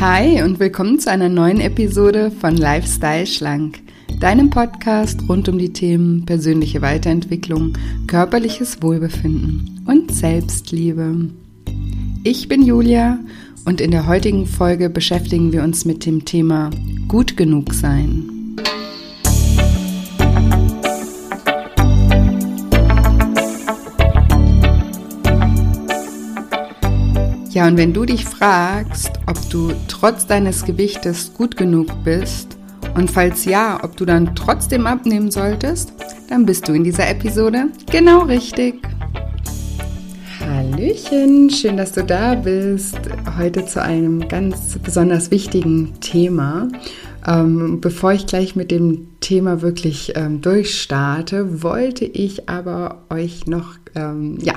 Hi und willkommen zu einer neuen Episode von Lifestyle Schlank, deinem Podcast rund um die Themen persönliche Weiterentwicklung, körperliches Wohlbefinden und Selbstliebe. Ich bin Julia und in der heutigen Folge beschäftigen wir uns mit dem Thema Gut genug sein. Ja, und wenn du dich fragst, ob du trotz deines Gewichtes gut genug bist und falls ja, ob du dann trotzdem abnehmen solltest, dann bist du in dieser Episode genau richtig. Hallöchen, schön, dass du da bist. Heute zu einem ganz besonders wichtigen Thema. Ähm, bevor ich gleich mit dem Thema wirklich ähm, durchstarte, wollte ich aber euch noch ähm, ja,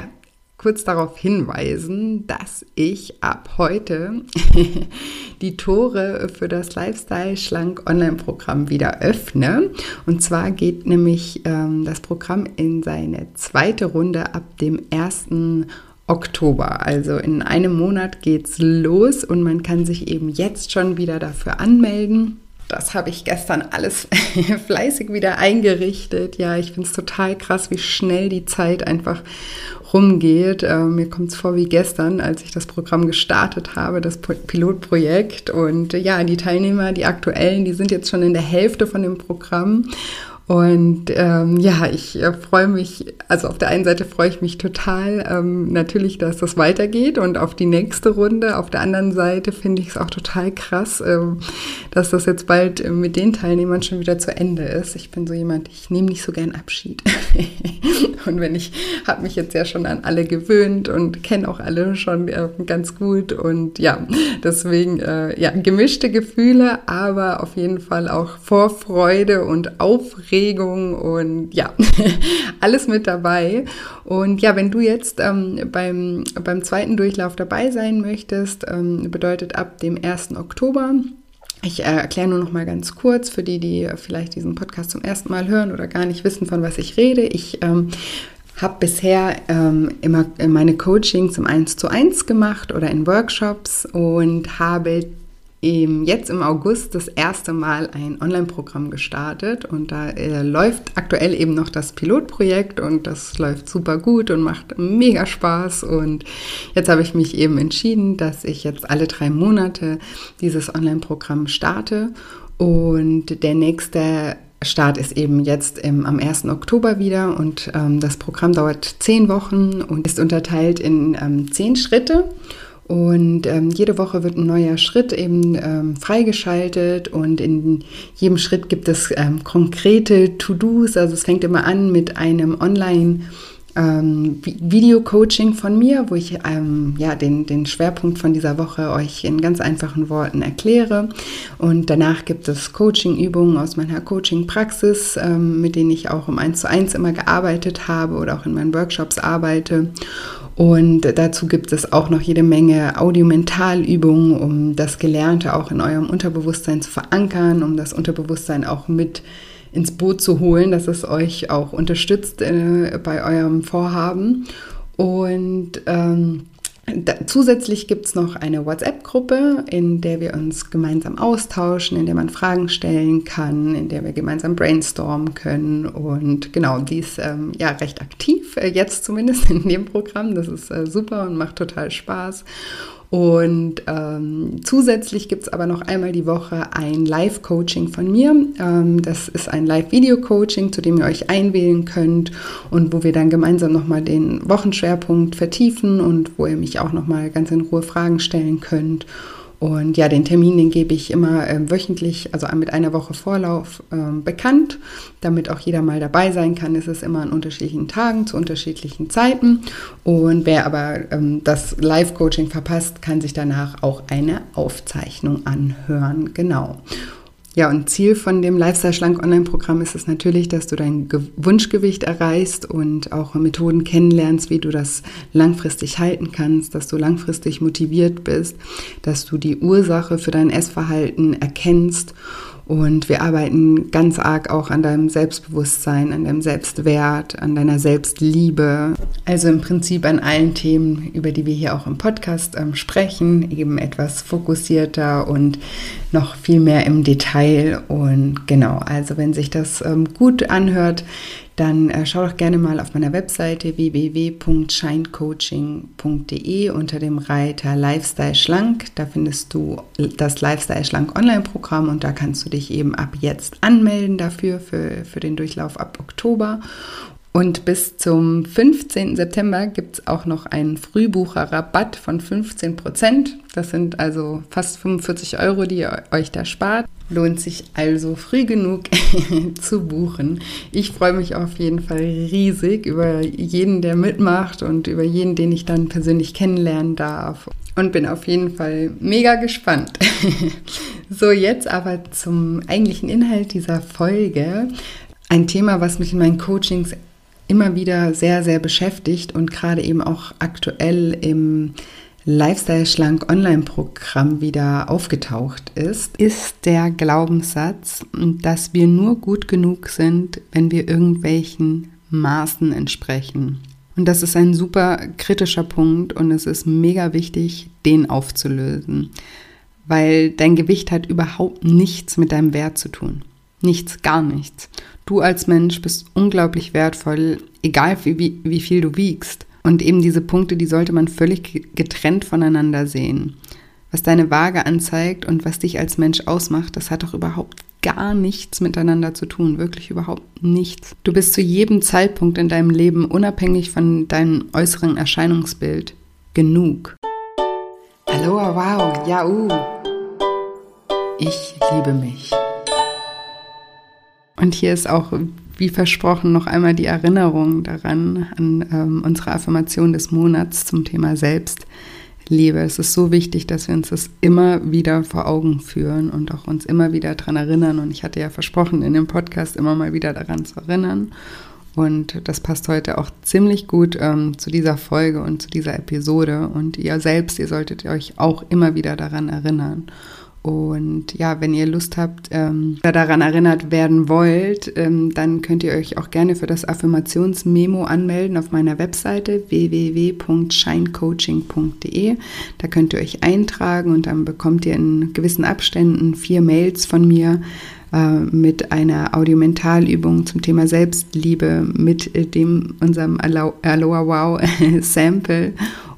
kurz darauf hinweisen, dass ich ab heute die Tore für das Lifestyle Schlank Online-Programm wieder öffne. Und zwar geht nämlich ähm, das Programm in seine zweite Runde ab dem 1. Oktober. Also in einem Monat geht's los und man kann sich eben jetzt schon wieder dafür anmelden. Das habe ich gestern alles fleißig wieder eingerichtet. Ja, ich finde es total krass, wie schnell die Zeit einfach rumgeht. Äh, mir kommt es vor wie gestern, als ich das Programm gestartet habe, das Pilotprojekt. Und ja, die Teilnehmer, die aktuellen, die sind jetzt schon in der Hälfte von dem Programm. Und ähm, ja, ich äh, freue mich, also auf der einen Seite freue ich mich total ähm, natürlich, dass das weitergeht und auf die nächste Runde. Auf der anderen Seite finde ich es auch total krass, ähm, dass das jetzt bald äh, mit den Teilnehmern schon wieder zu Ende ist. Ich bin so jemand, ich nehme nicht so gern Abschied. und wenn ich habe mich jetzt ja schon an alle gewöhnt und kenne auch alle schon äh, ganz gut. Und ja, deswegen äh, ja, gemischte Gefühle, aber auf jeden Fall auch Vorfreude und Aufregung Aufregung und ja, alles mit dabei. Und ja, wenn du jetzt ähm, beim, beim zweiten Durchlauf dabei sein möchtest, ähm, bedeutet ab dem 1. Oktober, ich äh, erkläre nur noch mal ganz kurz für die, die vielleicht diesen Podcast zum ersten Mal hören oder gar nicht wissen, von was ich rede. Ich ähm, habe bisher ähm, immer meine Coachings im 1 zu 1 gemacht oder in Workshops und habe jetzt im August das erste Mal ein Online-Programm gestartet und da äh, läuft aktuell eben noch das Pilotprojekt und das läuft super gut und macht mega Spaß und jetzt habe ich mich eben entschieden, dass ich jetzt alle drei Monate dieses Online-Programm starte und der nächste Start ist eben jetzt im, am 1. Oktober wieder und ähm, das Programm dauert zehn Wochen und ist unterteilt in ähm, zehn Schritte. Und ähm, jede Woche wird ein neuer Schritt eben ähm, freigeschaltet und in jedem Schritt gibt es ähm, konkrete To-Dos. Also es fängt immer an mit einem Online- ähm, Video-Coaching von mir, wo ich ähm, ja, den, den Schwerpunkt von dieser Woche euch in ganz einfachen Worten erkläre. Und danach gibt es Coaching-Übungen aus meiner Coaching-Praxis, ähm, mit denen ich auch im 1 zu 1 immer gearbeitet habe oder auch in meinen Workshops arbeite. Und dazu gibt es auch noch jede Menge Audiomentalübungen, um das Gelernte auch in eurem Unterbewusstsein zu verankern, um das Unterbewusstsein auch mit ins Boot zu holen, dass es euch auch unterstützt äh, bei eurem Vorhaben. Und ähm, da, zusätzlich gibt es noch eine WhatsApp-Gruppe, in der wir uns gemeinsam austauschen, in der man Fragen stellen kann, in der wir gemeinsam brainstormen können. Und genau, die ist ähm, ja recht aktiv, äh, jetzt zumindest in dem Programm. Das ist äh, super und macht total Spaß. Und ähm, zusätzlich gibt es aber noch einmal die Woche ein Live-Coaching von mir. Ähm, das ist ein Live-Video-Coaching, zu dem ihr euch einwählen könnt und wo wir dann gemeinsam nochmal den Wochenschwerpunkt vertiefen und wo ihr mich auch nochmal ganz in Ruhe Fragen stellen könnt. Und ja, den Termin, den gebe ich immer äh, wöchentlich, also mit einer Woche Vorlauf äh, bekannt, damit auch jeder mal dabei sein kann. Es ist immer an unterschiedlichen Tagen zu unterschiedlichen Zeiten. Und wer aber ähm, das Live-Coaching verpasst, kann sich danach auch eine Aufzeichnung anhören. Genau. Ja, und Ziel von dem Lifestyle Schlank Online-Programm ist es natürlich, dass du dein Wunschgewicht erreichst und auch Methoden kennenlernst, wie du das langfristig halten kannst, dass du langfristig motiviert bist, dass du die Ursache für dein Essverhalten erkennst Und wir arbeiten ganz arg auch an deinem Selbstbewusstsein, an deinem Selbstwert, an deiner Selbstliebe. Also im Prinzip an allen Themen, über die wir hier auch im Podcast ähm, sprechen, eben etwas fokussierter und noch viel mehr im Detail. Und genau, also wenn sich das ähm, gut anhört, dann äh, schau doch gerne mal auf meiner Webseite www.shinecoaching.de unter dem Reiter Lifestyle Schlank. Da findest du das Lifestyle Schlank Online-Programm und da kannst du dich eben ab jetzt anmelden dafür, für, für den Durchlauf ab Oktober. Und bis zum 15. September gibt es auch noch einen Frühbucherrabatt von 15 Prozent. Das sind also fast 45 Euro, die ihr euch da spart. Lohnt sich also früh genug zu buchen. Ich freue mich auf jeden Fall riesig über jeden, der mitmacht und über jeden, den ich dann persönlich kennenlernen darf. Und bin auf jeden Fall mega gespannt. so, jetzt aber zum eigentlichen Inhalt dieser Folge. Ein Thema, was mich in meinen Coachings immer wieder sehr, sehr beschäftigt und gerade eben auch aktuell im Lifestyle Schlank Online-Programm wieder aufgetaucht ist, ist der Glaubenssatz, dass wir nur gut genug sind, wenn wir irgendwelchen Maßen entsprechen. Und das ist ein super kritischer Punkt und es ist mega wichtig, den aufzulösen, weil dein Gewicht hat überhaupt nichts mit deinem Wert zu tun. Nichts, gar nichts. Du als Mensch bist unglaublich wertvoll, egal wie, wie, wie viel du wiegst. Und eben diese Punkte, die sollte man völlig getrennt voneinander sehen. Was deine Waage anzeigt und was dich als Mensch ausmacht, das hat doch überhaupt gar nichts miteinander zu tun, wirklich überhaupt nichts. Du bist zu jedem Zeitpunkt in deinem Leben unabhängig von deinem äußeren Erscheinungsbild genug. Hallo, wow, ja, uh. Ich liebe mich. Und hier ist auch, wie versprochen, noch einmal die Erinnerung daran, an ähm, unsere Affirmation des Monats zum Thema Selbstliebe. Es ist so wichtig, dass wir uns das immer wieder vor Augen führen und auch uns immer wieder daran erinnern. Und ich hatte ja versprochen, in dem Podcast immer mal wieder daran zu erinnern. Und das passt heute auch ziemlich gut ähm, zu dieser Folge und zu dieser Episode. Und ihr selbst, ihr solltet euch auch immer wieder daran erinnern. Und ja, wenn ihr Lust habt ähm, daran erinnert werden wollt, ähm, dann könnt ihr euch auch gerne für das Affirmationsmemo anmelden auf meiner Webseite www.shinecoaching.de. Da könnt ihr euch eintragen und dann bekommt ihr in gewissen Abständen vier Mails von mir äh, mit einer Audiomentalübung zum Thema Selbstliebe, mit dem unserem Aloha Wow Sample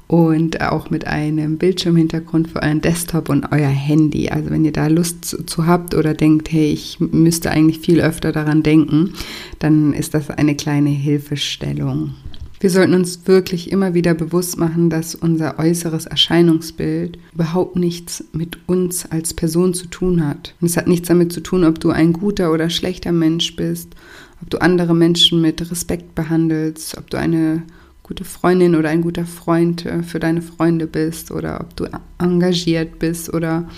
und auch mit einem Bildschirmhintergrund für euren Desktop und euer Handy. Also wenn ihr da Lust zu habt oder denkt, hey, ich müsste eigentlich viel öfter daran denken, dann ist das eine kleine Hilfestellung. Wir sollten uns wirklich immer wieder bewusst machen, dass unser äußeres Erscheinungsbild überhaupt nichts mit uns als Person zu tun hat. Und es hat nichts damit zu tun, ob du ein guter oder schlechter Mensch bist, ob du andere Menschen mit Respekt behandelst, ob du eine gute Freundin oder ein guter Freund äh, für deine Freunde bist oder ob du engagiert bist oder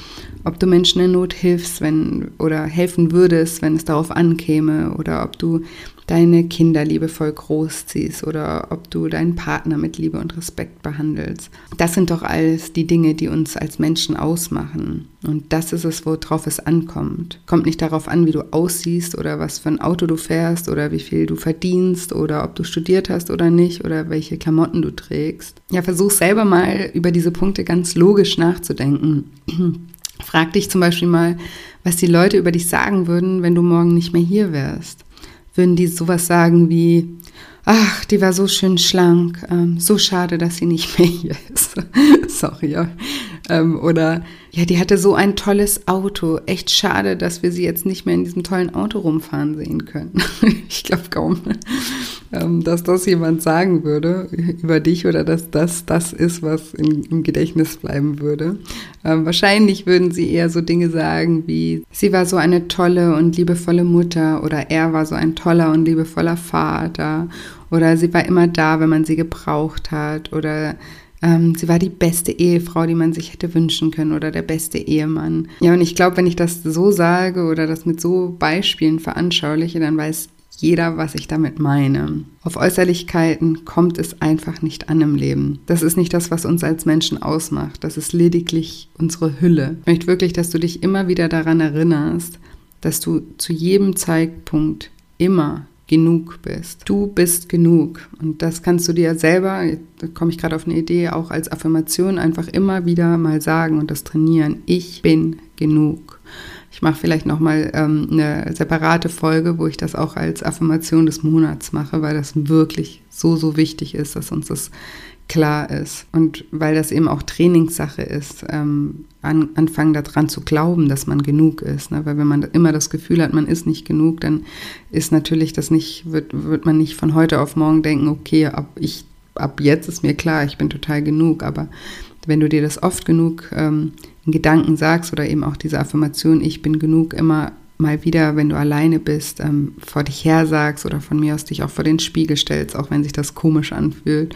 ob du Menschen in Not hilfst, wenn oder helfen würdest, wenn es darauf ankäme oder ob du deine Kinder liebevoll großziehst oder ob du deinen Partner mit Liebe und Respekt behandelst. Das sind doch alles die Dinge, die uns als Menschen ausmachen. Und das ist es, worauf es ankommt. Kommt nicht darauf an, wie du aussiehst oder was für ein Auto du fährst oder wie viel du verdienst oder ob du studiert hast oder nicht oder welche Klamotten du trägst. Ja, versuch selber mal über diese Punkte ganz logisch nachzudenken. Frag dich zum Beispiel mal, was die Leute über dich sagen würden, wenn du morgen nicht mehr hier wärst würden die sowas sagen wie, ach, die war so schön schlank, ähm, so schade, dass sie nicht mehr hier ist. Sorry. Ähm, oder ja, die hatte so ein tolles Auto. Echt schade, dass wir sie jetzt nicht mehr in diesem tollen Auto rumfahren sehen können. ich glaube kaum, ähm, dass das jemand sagen würde über dich oder dass das das ist, was im, im Gedächtnis bleiben würde. Ähm, wahrscheinlich würden sie eher so Dinge sagen wie, sie war so eine tolle und liebevolle Mutter oder er war so ein toller und liebevoller Vater oder sie war immer da, wenn man sie gebraucht hat oder ähm, sie war die beste Ehefrau, die man sich hätte wünschen können oder der beste Ehemann. Ja, und ich glaube, wenn ich das so sage oder das mit so Beispielen veranschauliche, dann weiß jeder, was ich damit meine. Auf Äußerlichkeiten kommt es einfach nicht an im Leben. Das ist nicht das, was uns als Menschen ausmacht. Das ist lediglich unsere Hülle. Ich möchte wirklich, dass du dich immer wieder daran erinnerst, dass du zu jedem Zeitpunkt immer genug bist. Du bist genug. Und das kannst du dir selber, da komme ich gerade auf eine Idee, auch als Affirmation einfach immer wieder mal sagen und das trainieren. Ich bin genug. Ich mache vielleicht nochmal ähm, eine separate Folge, wo ich das auch als Affirmation des Monats mache, weil das wirklich so, so wichtig ist, dass uns das klar ist. Und weil das eben auch Trainingssache ist, ähm, an, anfangen daran zu glauben, dass man genug ist. Ne? Weil wenn man immer das Gefühl hat, man ist nicht genug, dann ist natürlich das nicht, wird, wird man nicht von heute auf morgen denken, okay, ab, ich, ab jetzt ist mir klar, ich bin total genug. Aber wenn du dir das oft genug ähm, in Gedanken sagst oder eben auch diese Affirmation, ich bin genug, immer mal wieder, wenn du alleine bist, ähm, vor dich her sagst oder von mir aus dich auch vor den Spiegel stellst, auch wenn sich das komisch anfühlt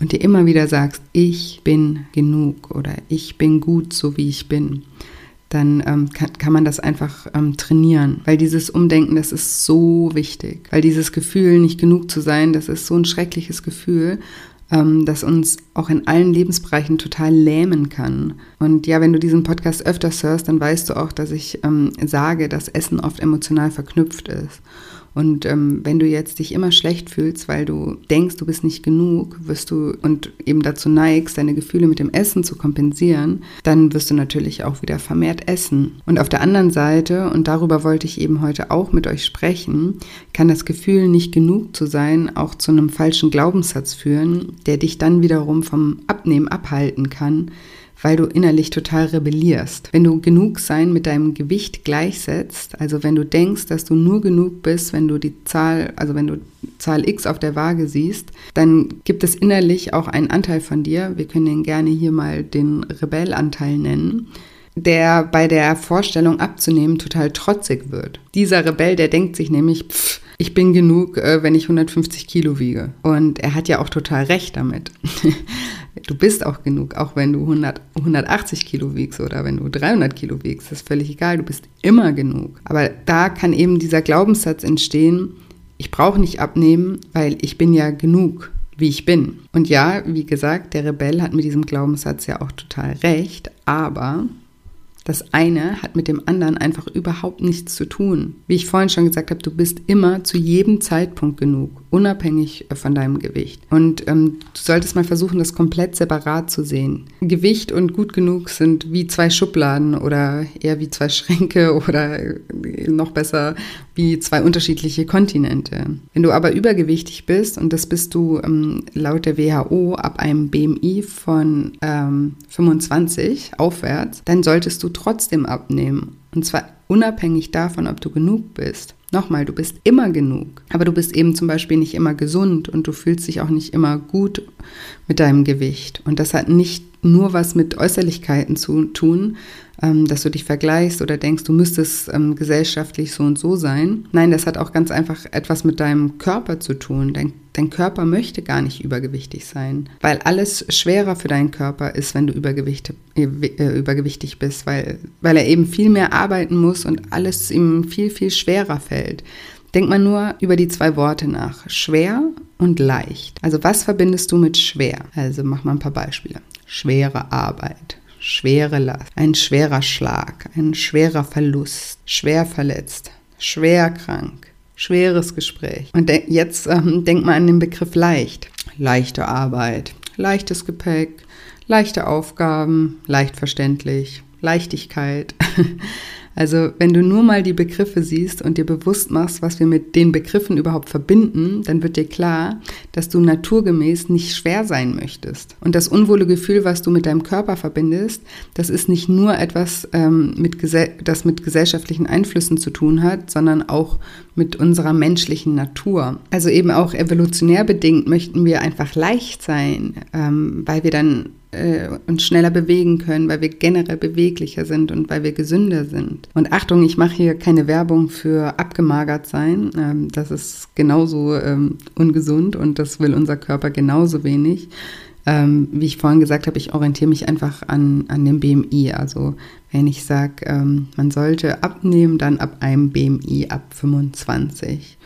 und dir immer wieder sagst, ich bin genug oder ich bin gut, so wie ich bin, dann ähm, kann, kann, man das einfach ähm, trainieren. Weil dieses Umdenken, das ist so wichtig. Weil dieses Gefühl, nicht genug zu sein, das ist so ein schreckliches Gefühl, ähm, das uns auch in allen Lebensbereichen total lähmen kann. Und ja, wenn du diesen Podcast öfters hörst, dann weißt du auch, dass ich ähm, sage, dass Essen oft emotional verknüpft ist. Und ähm, wenn du jetzt dich immer schlecht fühlst, weil du denkst, du bist nicht genug, wirst du und eben dazu neigst, deine Gefühle mit dem Essen zu kompensieren, dann wirst du natürlich auch wieder vermehrt essen. Und auf der anderen Seite, und darüber wollte ich eben heute auch mit euch sprechen, kann das Gefühl, nicht genug zu sein, auch zu einem falschen Glaubenssatz führen, der dich dann wiederum vom Abnehmen abhalten kann, weil du innerlich total rebellierst. Wenn du genug sein mit deinem Gewicht gleichsetzt, also wenn du denkst, dass du nur genug bist, wenn du die Zahl, also wenn du Zahl X auf der Waage siehst, dann gibt es innerlich auch einen Anteil von dir, wir können den gerne hier mal den Rebellanteil nennen, der bei der Vorstellung abzunehmen total trotzig wird. Dieser Rebell, der denkt sich nämlich, pff, ich bin genug, äh, wenn ich 150 Kilo wiege. Und er hat ja auch total recht damit. du bist auch genug, auch wenn du 100, 180 Kilo wiegst oder wenn du 300 Kilo wiegst. Das ist völlig egal, du bist immer genug. Aber da kann eben dieser Glaubenssatz entstehen, ich brauche nicht abnehmen, weil ich bin ja genug, wie ich bin. Und ja, wie gesagt, der Rebell hat mit diesem Glaubenssatz ja auch total recht, aber das eine hat mit dem anderen einfach überhaupt nichts zu tun. Wie ich vorhin schon gesagt habe, du bist immer zu jedem Zeitpunkt genug, unabhängig von deinem Gewicht. Und ähm, du solltest mal versuchen, das komplett separat zu sehen. Gewicht und gut genug sind wie zwei Schubladen oder eher wie zwei Schränke oder noch besser wie zwei unterschiedliche Kontinente. Wenn du aber übergewichtig bist, und das bist du ähm, laut der WHO ab einem BMI von ähm, 25 aufwärts, dann solltest du trotzdem abnehmen. Und zwar unabhängig davon, ob du genug bist. Nochmal, du bist immer genug, aber du bist eben zum Beispiel nicht immer gesund und du fühlst dich auch nicht immer gut mit deinem Gewicht. Und das hat nicht nur was mit Äußerlichkeiten zu tun, ähm, dass du dich vergleichst oder denkst, du müsstest ähm, gesellschaftlich so und so sein. Nein, das hat auch ganz einfach etwas mit deinem Körper zu tun. Dein, dein Körper möchte gar nicht übergewichtig sein, weil alles schwerer für deinen Körper ist, wenn du übergewicht, äh, äh, übergewichtig bist, weil, weil er eben viel mehr arbeiten muss und alles ihm viel, viel schwerer fällt. Denk mal nur über die zwei Worte nach. Schwer und leicht. Also was verbindest du mit schwer? Also mach mal ein paar Beispiele. Schwere Arbeit, schwere Last, ein schwerer Schlag, ein schwerer Verlust, schwer verletzt, schwer krank, schweres Gespräch. Und jetzt ähm, denk mal an den Begriff leicht. Leichte Arbeit, leichtes Gepäck, leichte Aufgaben, leicht verständlich, Leichtigkeit. Also wenn du nur mal die Begriffe siehst und dir bewusst machst, was wir mit den Begriffen überhaupt verbinden, dann wird dir klar, dass du naturgemäß nicht schwer sein möchtest. Und das unwohle Gefühl, was du mit deinem Körper verbindest, das ist nicht nur etwas, ähm, mit das mit gesellschaftlichen Einflüssen zu tun hat, sondern auch mit unserer menschlichen Natur. Also eben auch evolutionär bedingt möchten wir einfach leicht sein, ähm, weil wir dann äh, uns schneller bewegen können, weil wir generell beweglicher sind und weil wir gesünder sind. Und Achtung, ich mache hier keine Werbung für abgemagert sein. Ähm, das ist genauso ähm, ungesund und das will unser Körper genauso wenig. Ähm, wie ich vorhin gesagt habe, ich orientiere mich einfach an, an dem BMI. Also wenn ich sage, man sollte abnehmen, dann ab einem BMI ab 25.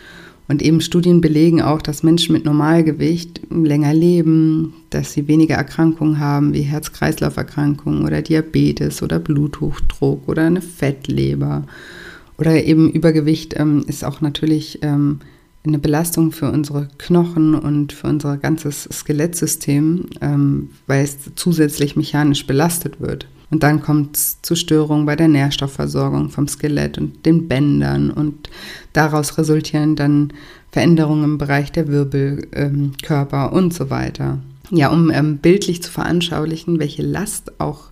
Und eben Studien belegen auch, dass Menschen mit Normalgewicht länger leben, dass sie weniger Erkrankungen haben wie Herz-Kreislauf-Erkrankungen oder Diabetes oder Bluthochdruck oder eine Fettleber. Oder eben Übergewicht ähm, ist auch natürlich ähm, eine Belastung für unsere Knochen und für unser ganzes Skelettsystem, ähm, weil es zusätzlich mechanisch belastet wird. Und dann kommt es zu Störungen bei der Nährstoffversorgung vom Skelett und den Bändern und daraus resultieren dann Veränderungen im Bereich der Wirbelkörper ähm, und so weiter. Ja, um ähm, bildlich zu veranschaulichen, welche Last auch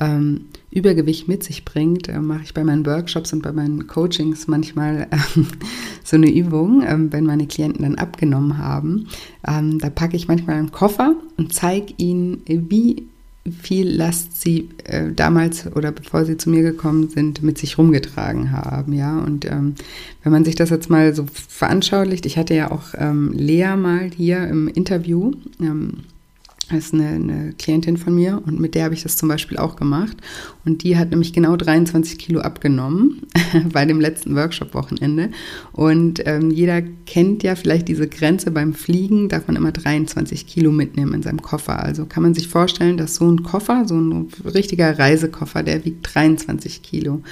ähm, Übergewicht mit sich bringt, äh, mache ich bei meinen Workshops und bei meinen Coachings manchmal äh, so eine Übung, äh, wenn meine Klienten dann abgenommen haben. Ähm, da packe ich manchmal einen Koffer und zeige ihnen, wie viel Last sie äh, damals oder bevor sie zu mir gekommen sind, mit sich rumgetragen haben. Ja, und ähm, wenn man sich das jetzt mal so veranschaulicht, ich hatte ja auch ähm, Lea mal hier im Interview. Ähm, das ist eine, eine, Klientin von mir und mit der habe ich das zum Beispiel auch gemacht. Und die hat nämlich genau 23 Kilo abgenommen bei dem letzten Workshop-Wochenende. Und ähm, jeder kennt ja vielleicht diese Grenze beim Fliegen, darf man immer 23 Kilo mitnehmen in seinem Koffer. Also kann man sich vorstellen, dass so ein Koffer, so ein richtiger Reisekoffer, der wiegt 23 Kilo.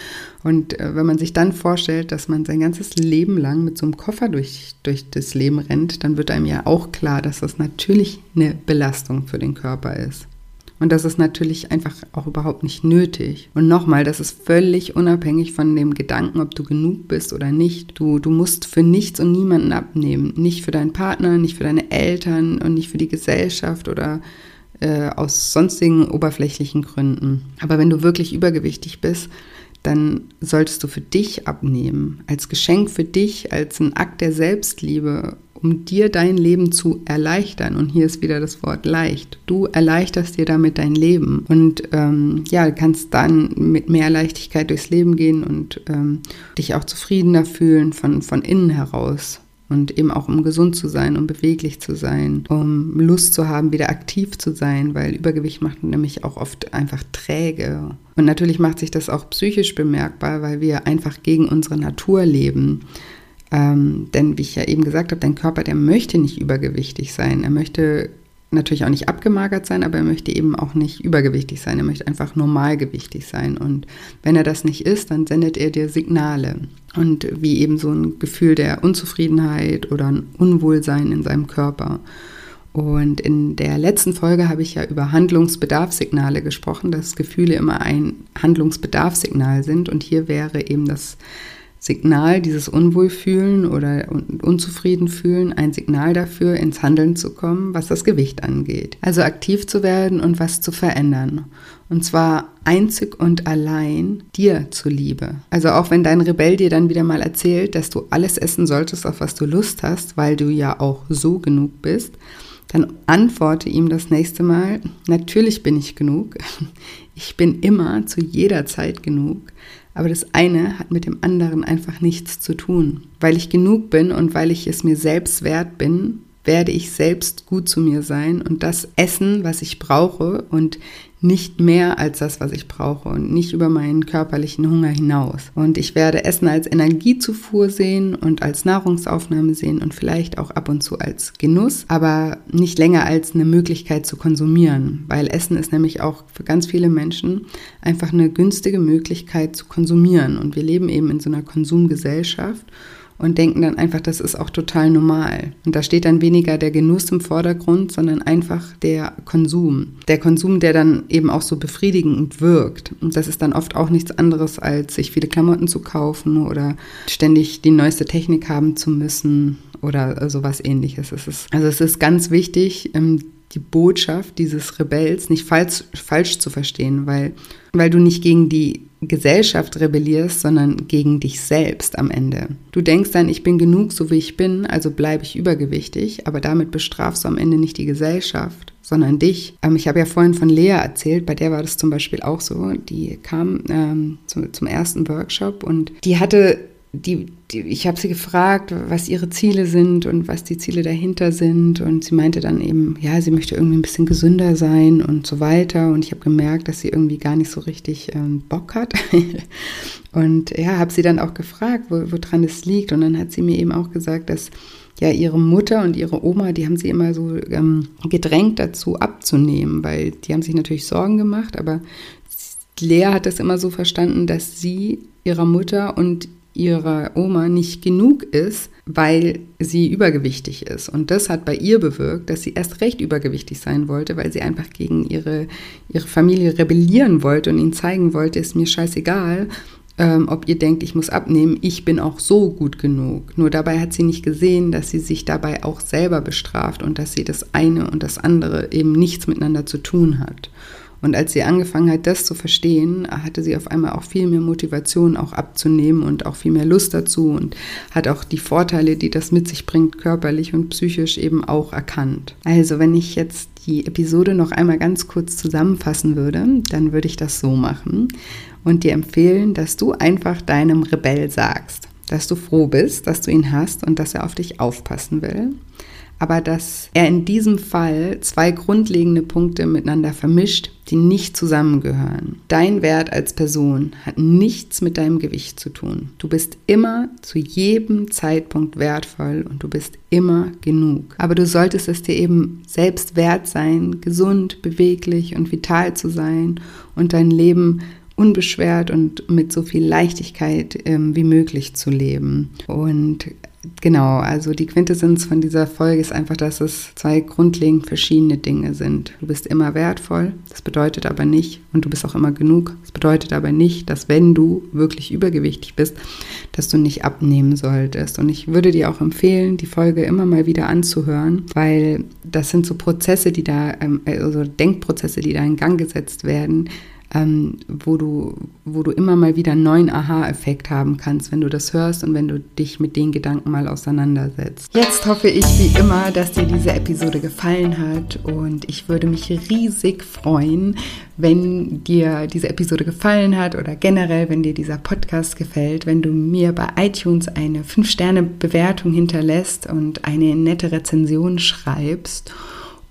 Und äh, wenn man sich dann vorstellt, dass man sein ganzes Leben lang mit so einem Koffer durch, durch das Leben rennt, dann wird einem ja auch klar, dass das natürlich eine Belastung für den Körper ist. Und das ist natürlich einfach auch überhaupt nicht nötig. Und nochmal, das ist völlig unabhängig von dem Gedanken, ob du genug bist oder nicht. Du, du musst für nichts und niemanden abnehmen. Nicht für deinen Partner, nicht für deine Eltern und nicht für die Gesellschaft oder äh, aus sonstigen oberflächlichen Gründen. Aber wenn du wirklich übergewichtig bist, dann solltest du für dich abnehmen, als Geschenk für dich, als ein Akt der Selbstliebe um dir dein Leben zu erleichtern. Und hier ist wieder das Wort leicht. Du erleichterst dir damit dein Leben und ähm, ja, kannst dann mit mehr Leichtigkeit durchs Leben gehen und ähm, dich auch zufriedener fühlen von, von innen heraus. Und eben auch um gesund zu sein, um beweglich zu sein, um Lust zu haben, wieder aktiv zu sein, weil Übergewicht macht nämlich auch oft einfach träge. Und natürlich macht sich das auch psychisch bemerkbar, weil wir einfach gegen unsere Natur leben. Ähm, denn wie ich ja eben gesagt habe, dein Körper, der möchte nicht übergewichtig sein. Er möchte natürlich auch nicht abgemagert sein, aber er möchte eben auch nicht übergewichtig sein. Er möchte einfach normalgewichtig sein. Und wenn er das nicht ist, dann sendet er dir Signale. Und wie eben so ein Gefühl der Unzufriedenheit oder ein Unwohlsein in seinem Körper. Und in der letzten Folge habe ich ja über Handlungsbedarfssignale gesprochen, dass Gefühle immer ein Handlungsbedarfssignal sind. Und hier wäre eben das Signal, dieses Unwohlfühlen oder Unzufriedenfühlen, ein Signal dafür, ins Handeln zu kommen, was das Gewicht angeht. Also aktiv zu werden und was zu verändern. Und zwar einzig und allein dir zuliebe. Also auch wenn dein Rebell dir dann wieder mal erzählt, dass du alles essen solltest, auf was du Lust hast, weil du ja auch so genug bist, dann antworte ihm das nächste Mal, natürlich bin ich genug. Ich bin immer zu jeder Zeit genug. Aber das eine hat mit dem anderen einfach nichts zu tun. Weil ich genug bin und weil ich es mir selbst wert bin, werde ich selbst gut zu mir sein und das essen, was ich brauche und nicht mehr als das, was ich brauche und nicht über meinen körperlichen Hunger hinaus. Und ich werde Essen als Energiezufuhr sehen und als Nahrungsaufnahme sehen und vielleicht auch ab und zu als Genuss, aber nicht länger als eine Möglichkeit zu konsumieren, weil Essen ist nämlich auch für ganz viele Menschen einfach eine günstige Möglichkeit zu konsumieren. Und wir leben eben in so einer Konsumgesellschaft und denken dann einfach, das ist auch total normal. Und da steht dann weniger der Genuss im Vordergrund, sondern einfach der Konsum. Der Konsum, der dann eben auch so befriedigend wirkt. Und das ist dann oft auch nichts anderes, als sich viele Klamotten zu kaufen oder ständig die neueste Technik haben zu müssen oder sowas ähnliches. Es ist, also es ist ganz wichtig, ähm, die Botschaft dieses Rebells nicht falsch, falsch zu verstehen, weil, weil du nicht gegen die Gesellschaft rebellierst, sondern gegen dich selbst am Ende. Du denkst dann, ich bin genug, so wie ich bin, also bleibe ich übergewichtig, aber damit bestrafst du am Ende nicht die Gesellschaft, sondern dich. Ähm, ich habe ja vorhin von Lea erzählt, bei der war das zum Beispiel auch so. Die kam ähm, zum, zum ersten Workshop und die hatte die, die, ich habe sie gefragt, was ihre Ziele sind und was die Ziele dahinter sind. Und sie meinte dann eben, ja, sie möchte irgendwie ein bisschen gesünder sein und so weiter. Und ich habe gemerkt, dass sie irgendwie gar nicht so richtig ähm, Bock hat. und ja, habe sie dann auch gefragt, wo, woran es liegt. Und dann hat sie mir eben auch gesagt, dass ja ihre Mutter und ihre Oma, die haben sie immer so ähm, gedrängt dazu abzunehmen, weil die haben sich natürlich Sorgen gemacht, aber Lea hat das immer so verstanden, dass sie ihrer Mutter und ihrer Oma nicht genug ist, weil sie übergewichtig ist. Und das hat bei ihr bewirkt, dass sie erst recht übergewichtig sein wollte, weil sie einfach gegen ihre, ihre Familie rebellieren wollte und ihnen zeigen wollte, ist mir scheißegal, ähm, ob ihr denkt, ich muss abnehmen, ich bin auch so gut genug. Nur dabei hat sie nicht gesehen, dass sie sich dabei auch selber bestraft und dass sie das eine und das andere eben nichts miteinander zu tun hat. Und als sie angefangen hat, das zu verstehen, hatte sie auf einmal auch viel mehr Motivation, auch abzunehmen und auch viel mehr Lust dazu und hat auch die Vorteile, die das mit sich bringt, körperlich und psychisch eben auch erkannt. Also, wenn ich jetzt die Episode noch einmal ganz kurz zusammenfassen würde, dann würde ich das so machen und dir empfehlen, dass du einfach deinem Rebell sagst, dass du froh bist, dass du ihn hast und dass er auf dich aufpassen will aber dass er in diesem Fall zwei grundlegende Punkte miteinander vermischt, die nicht zusammengehören. Dein Wert als Person hat nichts mit deinem Gewicht zu tun. Du bist immer zu jedem Zeitpunkt wertvoll und du bist immer genug. Aber du solltest es dir eben selbst wert sein, gesund, beweglich und vital zu sein und dein Leben unbeschwert und mit so viel Leichtigkeit ähm, wie möglich zu leben. Und genau, also die Quintessenz von dieser Folge ist einfach, dass es zwei grundlegend verschiedene Dinge sind. Du bist immer wertvoll, das bedeutet aber nicht, und du bist auch immer genug, das bedeutet aber nicht, dass wenn du wirklich übergewichtig bist, dass du nicht abnehmen solltest. Und ich würde dir auch empfehlen, die Folge immer mal wieder anzuhören, weil das sind so Prozesse, die da, ähm, also Denkprozesse, die da in Gang gesetzt werden, ähm, wo, du, wo du immer mal wieder einen neuen Aha-Effekt haben kannst, wenn du das hörst und wenn du dich mit den Gedanken mal auseinandersetzt. Jetzt hoffe ich wie immer, dass dir diese Episode gefallen hat und ich würde mich riesig freuen, wenn dir diese Episode gefallen hat oder generell, wenn dir dieser Podcast gefällt, wenn du mir bei iTunes eine 5-Sterne-Bewertung hinterlässt und eine nette Rezension schreibst.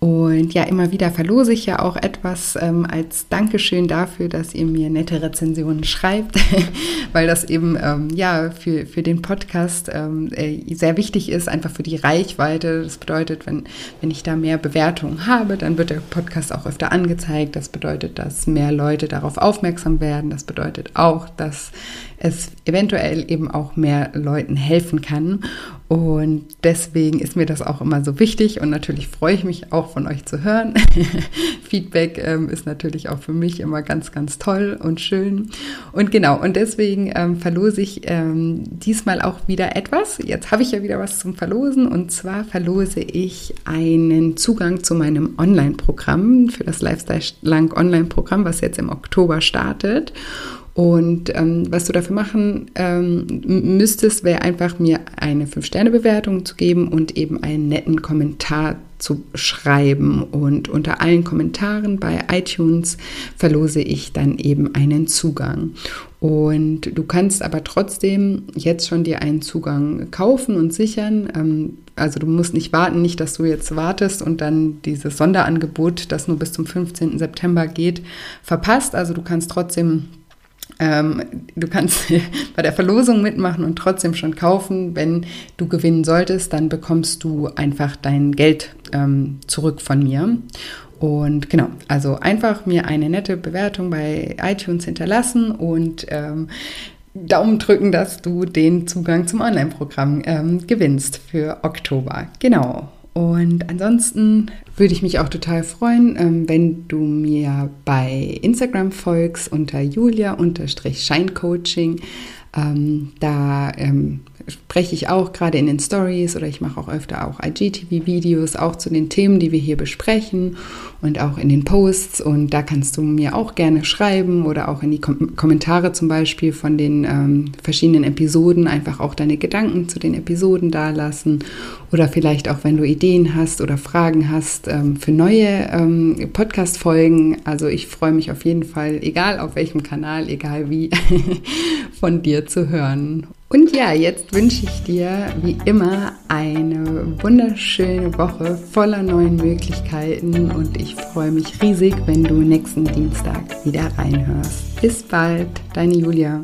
Und ja, immer wieder verlose ich ja auch etwas ähm, als Dankeschön dafür, dass ihr mir nette Rezensionen schreibt, weil das eben ähm, ja für, für den Podcast ähm, äh, sehr wichtig ist, einfach für die Reichweite. Das bedeutet, wenn, wenn ich da mehr Bewertungen habe, dann wird der Podcast auch öfter angezeigt. Das bedeutet, dass mehr Leute darauf aufmerksam werden. Das bedeutet auch, dass es eventuell eben auch mehr Leuten helfen kann. Und deswegen ist mir das auch immer so wichtig und natürlich freue ich mich auch von euch zu hören. Feedback ähm, ist natürlich auch für mich immer ganz, ganz toll und schön. Und genau, und deswegen ähm, verlose ich ähm, diesmal auch wieder etwas. Jetzt habe ich ja wieder was zum Verlosen und zwar verlose ich einen Zugang zu meinem Online-Programm für das Lifestyle Lang Online-Programm, was jetzt im Oktober startet. Und ähm, was du dafür machen ähm, müsstest, wäre einfach mir eine 5-Sterne-Bewertung zu geben und eben einen netten Kommentar zu schreiben. Und unter allen Kommentaren bei iTunes verlose ich dann eben einen Zugang. Und du kannst aber trotzdem jetzt schon dir einen Zugang kaufen und sichern. Ähm, also du musst nicht warten, nicht, dass du jetzt wartest und dann dieses Sonderangebot, das nur bis zum 15. September geht, verpasst. Also du kannst trotzdem ähm, du kannst bei der Verlosung mitmachen und trotzdem schon kaufen. Wenn du gewinnen solltest, dann bekommst du einfach dein Geld ähm, zurück von mir. Und genau, also einfach mir eine nette Bewertung bei iTunes hinterlassen und ähm, Daumen drücken, dass du den Zugang zum Online-Programm ähm, gewinnst für Oktober. Genau. Und ansonsten würde ich mich auch total freuen, ähm, wenn du mir bei Instagram folgst unter julia-scheincoaching. Ähm, da ähm, spreche ich auch gerade in den Stories oder ich mache auch öfter auch IGTV-Videos, auch zu den Themen, die wir hier besprechen und auch in den Posts. Und da kannst du mir auch gerne schreiben oder auch in die Kom Kommentare zum Beispiel von den ähm, verschiedenen Episoden einfach auch deine Gedanken zu den Episoden dalassen. Oder vielleicht auch, wenn du Ideen hast oder Fragen hast ähm, für neue ähm, Podcast-Folgen. Also ich freue mich auf jeden Fall, egal auf welchem Kanal, egal wie, von dir zu hören. Und ja, jetzt wünsche ich dir wie immer eine wunderschöne Woche voller neuen Möglichkeiten und ich freue mich riesig, wenn du nächsten Dienstag wieder reinhörst. Bis bald, deine Julia.